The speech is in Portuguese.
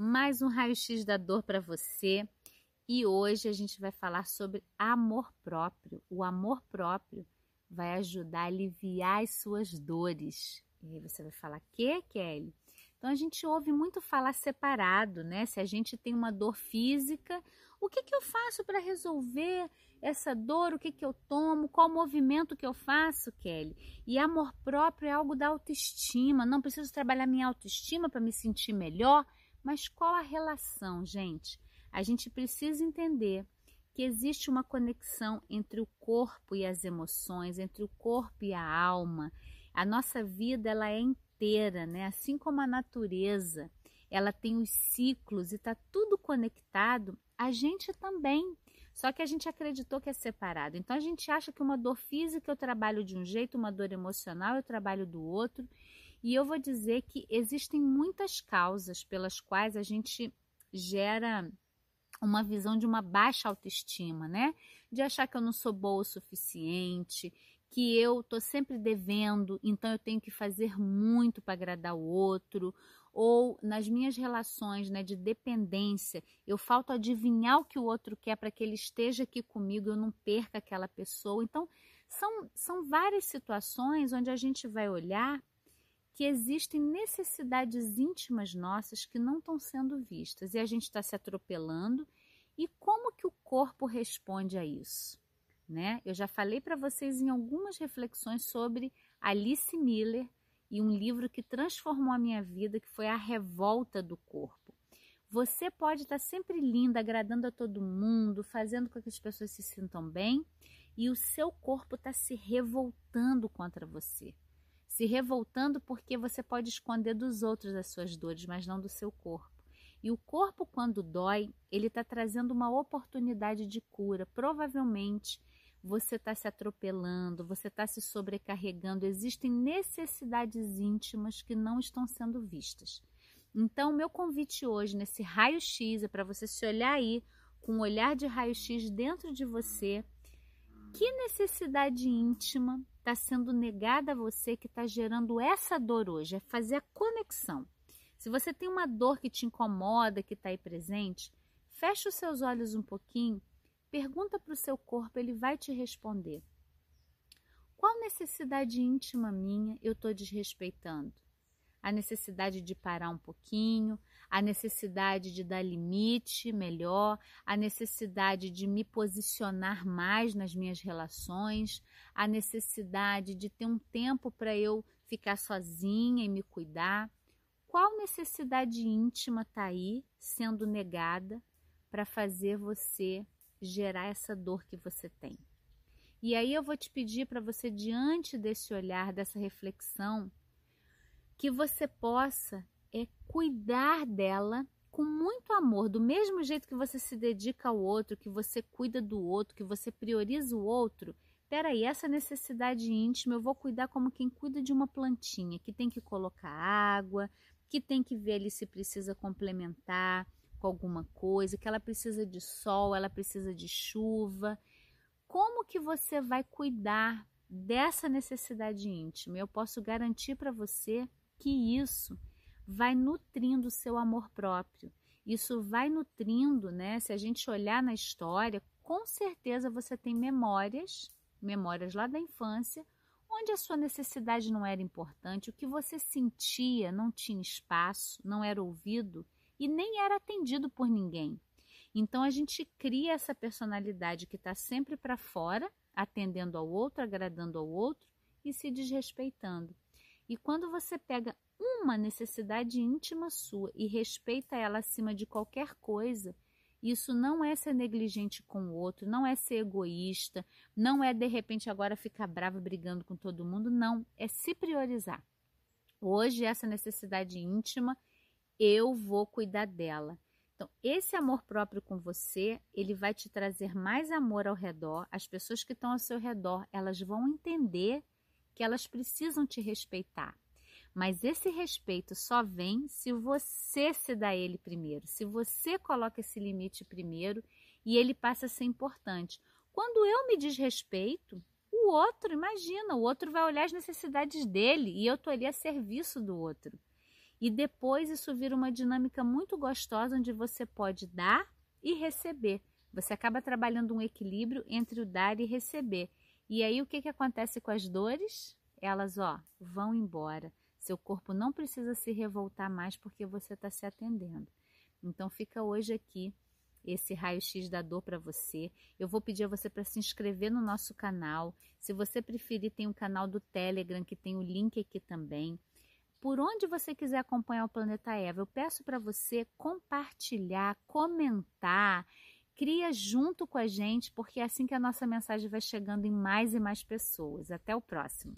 mais um raio-x da dor para você. E hoje a gente vai falar sobre amor próprio. O amor próprio vai ajudar a aliviar as suas dores. E aí você vai falar: "Que, Kelly?" Então a gente ouve muito falar separado, né? Se a gente tem uma dor física, o que, que eu faço para resolver essa dor? O que, que eu tomo? Qual movimento que eu faço, Kelly? E amor próprio é algo da autoestima. Não preciso trabalhar minha autoestima para me sentir melhor. Mas qual a relação, gente? A gente precisa entender que existe uma conexão entre o corpo e as emoções, entre o corpo e a alma. A nossa vida ela é inteira, né? Assim como a natureza, ela tem os ciclos e está tudo conectado, a gente também. Só que a gente acreditou que é separado. Então a gente acha que uma dor física eu trabalho de um jeito, uma dor emocional eu trabalho do outro. E eu vou dizer que existem muitas causas pelas quais a gente gera uma visão de uma baixa autoestima, né? De achar que eu não sou boa o suficiente, que eu tô sempre devendo, então eu tenho que fazer muito para agradar o outro, ou nas minhas relações, né, de dependência, eu falto adivinhar o que o outro quer para que ele esteja aqui comigo, eu não perca aquela pessoa. Então, são, são várias situações onde a gente vai olhar que existem necessidades íntimas nossas que não estão sendo vistas e a gente está se atropelando. E como que o corpo responde a isso? Né? Eu já falei para vocês em algumas reflexões sobre Alice Miller e um livro que transformou a minha vida, que foi A Revolta do Corpo. Você pode estar tá sempre linda, agradando a todo mundo, fazendo com que as pessoas se sintam bem, e o seu corpo está se revoltando contra você se revoltando porque você pode esconder dos outros as suas dores, mas não do seu corpo. E o corpo, quando dói, ele está trazendo uma oportunidade de cura. Provavelmente você está se atropelando, você está se sobrecarregando. Existem necessidades íntimas que não estão sendo vistas. Então, meu convite hoje, nesse raio-x, é para você se olhar aí com um olhar de raio-x dentro de você. Que necessidade íntima está sendo negada a você que está gerando essa dor hoje, é fazer a conexão. Se você tem uma dor que te incomoda, que está aí presente, fecha os seus olhos um pouquinho, pergunta para o seu corpo, ele vai te responder. Qual necessidade íntima minha eu estou desrespeitando? A necessidade de parar um pouquinho, a necessidade de dar limite melhor, a necessidade de me posicionar mais nas minhas relações, a necessidade de ter um tempo para eu ficar sozinha e me cuidar. Qual necessidade íntima está aí sendo negada para fazer você gerar essa dor que você tem? E aí eu vou te pedir para você, diante desse olhar, dessa reflexão, que você possa é cuidar dela com muito amor, do mesmo jeito que você se dedica ao outro, que você cuida do outro, que você prioriza o outro. Peraí, essa necessidade íntima eu vou cuidar como quem cuida de uma plantinha, que tem que colocar água, que tem que ver ali se precisa complementar com alguma coisa, que ela precisa de sol, ela precisa de chuva. Como que você vai cuidar dessa necessidade íntima? Eu posso garantir para você que isso vai nutrindo o seu amor próprio. Isso vai nutrindo, né? Se a gente olhar na história, com certeza você tem memórias, memórias lá da infância, onde a sua necessidade não era importante, o que você sentia não tinha espaço, não era ouvido e nem era atendido por ninguém. Então a gente cria essa personalidade que está sempre para fora, atendendo ao outro, agradando ao outro e se desrespeitando. E quando você pega uma necessidade íntima sua e respeita ela acima de qualquer coisa, isso não é ser negligente com o outro, não é ser egoísta, não é de repente agora ficar brava brigando com todo mundo, não, é se priorizar. Hoje essa necessidade íntima, eu vou cuidar dela. Então, esse amor próprio com você, ele vai te trazer mais amor ao redor. As pessoas que estão ao seu redor, elas vão entender que elas precisam te respeitar. Mas esse respeito só vem se você se dá ele primeiro, se você coloca esse limite primeiro e ele passa a ser importante. Quando eu me desrespeito, o outro, imagina, o outro vai olhar as necessidades dele e eu estou ali a serviço do outro. E depois isso vira uma dinâmica muito gostosa onde você pode dar e receber. Você acaba trabalhando um equilíbrio entre o dar e receber. E aí o que, que acontece com as dores? Elas, ó, vão embora. Seu corpo não precisa se revoltar mais porque você está se atendendo. Então fica hoje aqui esse raio-x da dor para você. Eu vou pedir a você para se inscrever no nosso canal. Se você preferir, tem o um canal do Telegram que tem o link aqui também. Por onde você quiser acompanhar o Planeta Eva, eu peço para você compartilhar, comentar, cria junto com a gente, porque é assim que a nossa mensagem vai chegando em mais e mais pessoas. Até o próximo.